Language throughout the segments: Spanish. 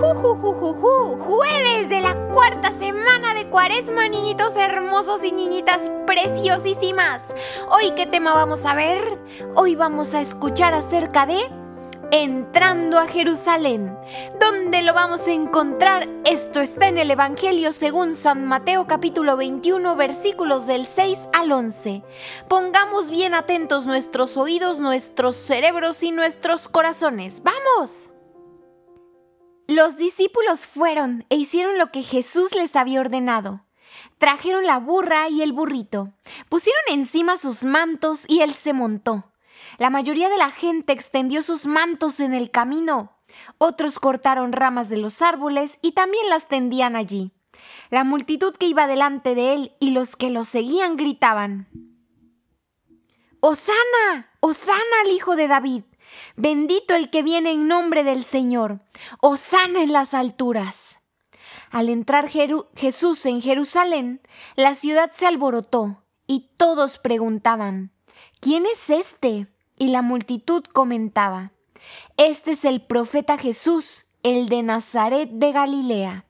Jueves de la cuarta semana de cuaresma, niñitos hermosos y niñitas preciosísimas. Hoy, ¿qué tema vamos a ver? Hoy vamos a escuchar acerca de entrando a Jerusalén. ¿Dónde lo vamos a encontrar? Esto está en el Evangelio según San Mateo capítulo 21 versículos del 6 al 11. Pongamos bien atentos nuestros oídos, nuestros cerebros y nuestros corazones. ¡Vamos! Los discípulos fueron e hicieron lo que Jesús les había ordenado. Trajeron la burra y el burrito, pusieron encima sus mantos y él se montó. La mayoría de la gente extendió sus mantos en el camino. Otros cortaron ramas de los árboles y también las tendían allí. La multitud que iba delante de él y los que lo seguían gritaban. ¡Osana! ¡Osana al Hijo de David! Bendito el que viene en nombre del Señor. ¡Osana en las alturas! Al entrar Jesús en Jerusalén, la ciudad se alborotó y todos preguntaban, ¿quién es este? Y la multitud comentaba, Este es el profeta Jesús, el de Nazaret de Galilea.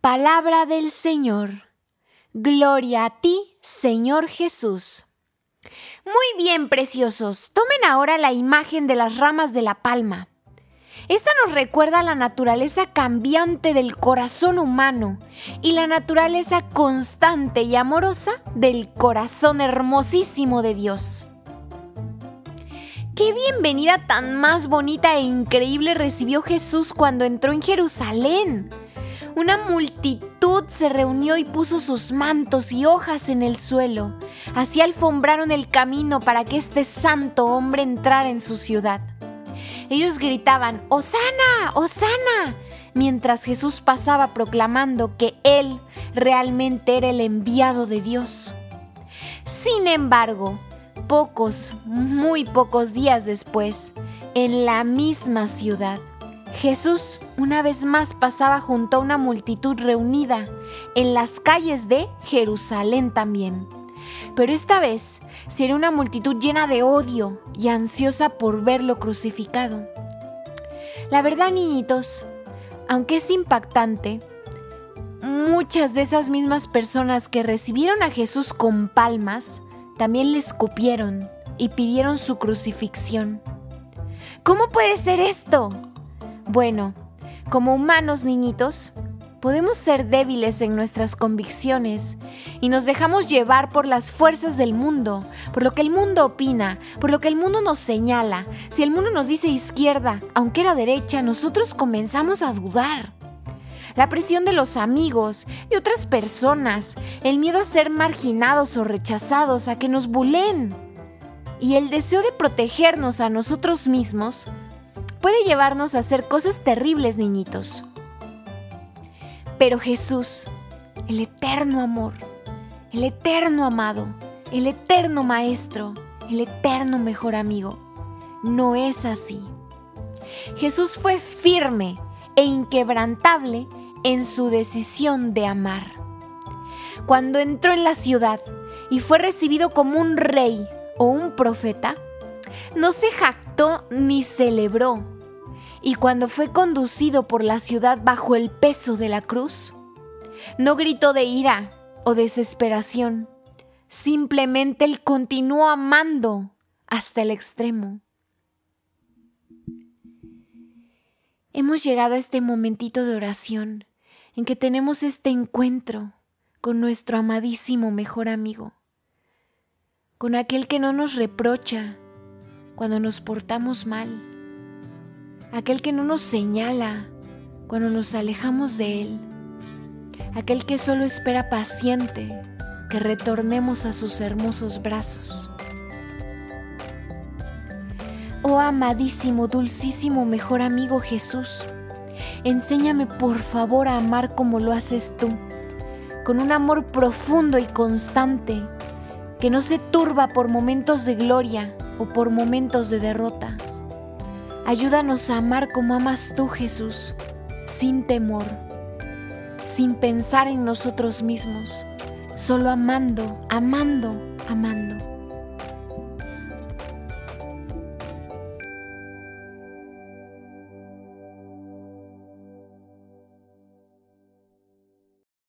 Palabra del Señor. Gloria a ti, Señor Jesús. Muy bien, preciosos. Tomen ahora la imagen de las ramas de la palma. Esta nos recuerda la naturaleza cambiante del corazón humano y la naturaleza constante y amorosa del corazón hermosísimo de Dios. Qué bienvenida tan más bonita e increíble recibió Jesús cuando entró en Jerusalén. Una multitud se reunió y puso sus mantos y hojas en el suelo. Así alfombraron el camino para que este santo hombre entrara en su ciudad. Ellos gritaban, ¡Osana! ¡Osana! mientras Jesús pasaba proclamando que Él realmente era el enviado de Dios. Sin embargo, pocos, muy pocos días después, en la misma ciudad, Jesús una vez más pasaba junto a una multitud reunida en las calles de Jerusalén también. Pero esta vez era una multitud llena de odio y ansiosa por verlo crucificado. La verdad, niñitos, aunque es impactante, muchas de esas mismas personas que recibieron a Jesús con palmas también le escupieron y pidieron su crucifixión. ¿Cómo puede ser esto? Bueno, como humanos niñitos, podemos ser débiles en nuestras convicciones y nos dejamos llevar por las fuerzas del mundo, por lo que el mundo opina, por lo que el mundo nos señala. Si el mundo nos dice izquierda, aunque era derecha, nosotros comenzamos a dudar la presión de los amigos y otras personas, el miedo a ser marginados o rechazados, a que nos bulen. Y el deseo de protegernos a nosotros mismos puede llevarnos a hacer cosas terribles, niñitos. Pero Jesús, el eterno amor, el eterno amado, el eterno maestro, el eterno mejor amigo, no es así. Jesús fue firme e inquebrantable en su decisión de amar. Cuando entró en la ciudad y fue recibido como un rey o un profeta, no se jactó ni celebró. Y cuando fue conducido por la ciudad bajo el peso de la cruz, no gritó de ira o desesperación, simplemente él continuó amando hasta el extremo. Hemos llegado a este momentito de oración en que tenemos este encuentro con nuestro amadísimo mejor amigo, con aquel que no nos reprocha cuando nos portamos mal, aquel que no nos señala cuando nos alejamos de él, aquel que solo espera paciente que retornemos a sus hermosos brazos. Oh amadísimo, dulcísimo mejor amigo Jesús, Enséñame por favor a amar como lo haces tú, con un amor profundo y constante, que no se turba por momentos de gloria o por momentos de derrota. Ayúdanos a amar como amas tú, Jesús, sin temor, sin pensar en nosotros mismos, solo amando, amando, amando.